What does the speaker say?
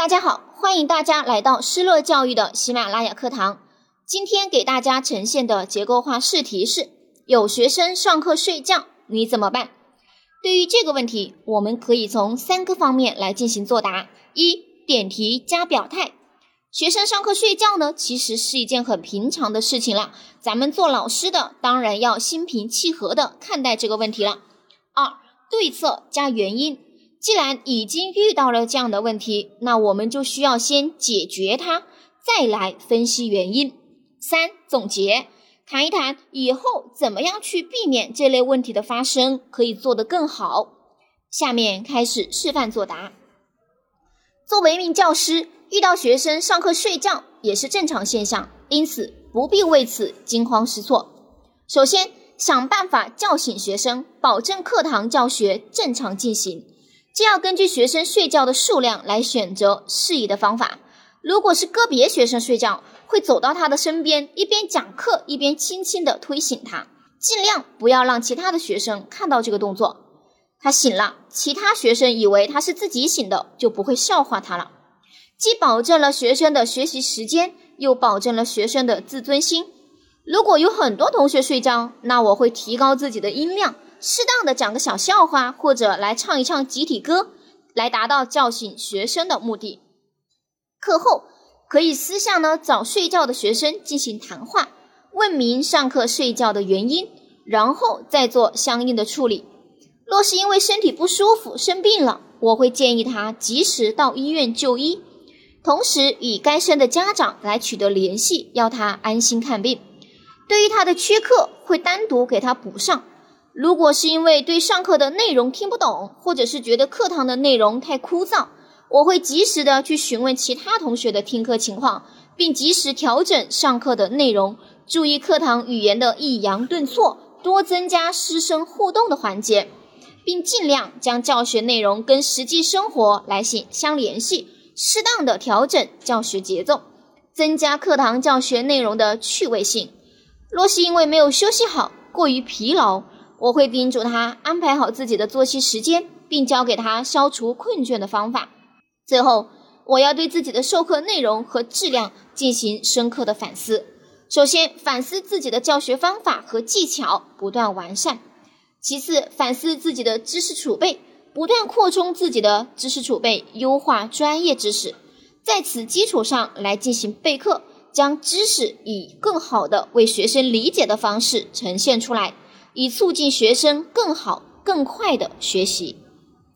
大家好，欢迎大家来到施乐教育的喜马拉雅课堂。今天给大家呈现的结构化试题是：有学生上课睡觉，你怎么办？对于这个问题，我们可以从三个方面来进行作答：一、点题加表态。学生上课睡觉呢，其实是一件很平常的事情了。咱们做老师的，当然要心平气和的看待这个问题了。二、对策加原因。既然已经遇到了这样的问题，那我们就需要先解决它，再来分析原因。三、总结，谈一谈以后怎么样去避免这类问题的发生，可以做得更好。下面开始示范作答。作为一名教师，遇到学生上课睡觉也是正常现象，因此不必为此惊慌失措。首先，想办法叫醒学生，保证课堂教学正常进行。既要根据学生睡觉的数量来选择适宜的方法。如果是个别学生睡觉，会走到他的身边，一边讲课一边轻轻地推醒他，尽量不要让其他的学生看到这个动作。他醒了，其他学生以为他是自己醒的，就不会笑话他了。既保证了学生的学习时间，又保证了学生的自尊心。如果有很多同学睡觉，那我会提高自己的音量。适当的讲个小笑话，或者来唱一唱集体歌，来达到叫醒学生的目的。课后可以私下呢找睡觉的学生进行谈话，问明上课睡觉的原因，然后再做相应的处理。若是因为身体不舒服生病了，我会建议他及时到医院就医，同时与该生的家长来取得联系，要他安心看病。对于他的缺课，会单独给他补上。如果是因为对上课的内容听不懂，或者是觉得课堂的内容太枯燥，我会及时的去询问其他同学的听课情况，并及时调整上课的内容，注意课堂语言的抑扬顿挫，多增加师生互动的环节，并尽量将教学内容跟实际生活来相相联系，适当的调整教学节奏，增加课堂教学内容的趣味性。若是因为没有休息好，过于疲劳，我会叮嘱他安排好自己的作息时间，并教给他消除困倦的方法。最后，我要对自己的授课内容和质量进行深刻的反思。首先，反思自己的教学方法和技巧，不断完善；其次，反思自己的知识储备，不断扩充自己的知识储备，优化专业知识，在此基础上来进行备课，将知识以更好的为学生理解的方式呈现出来。以促进学生更好、更快的学习。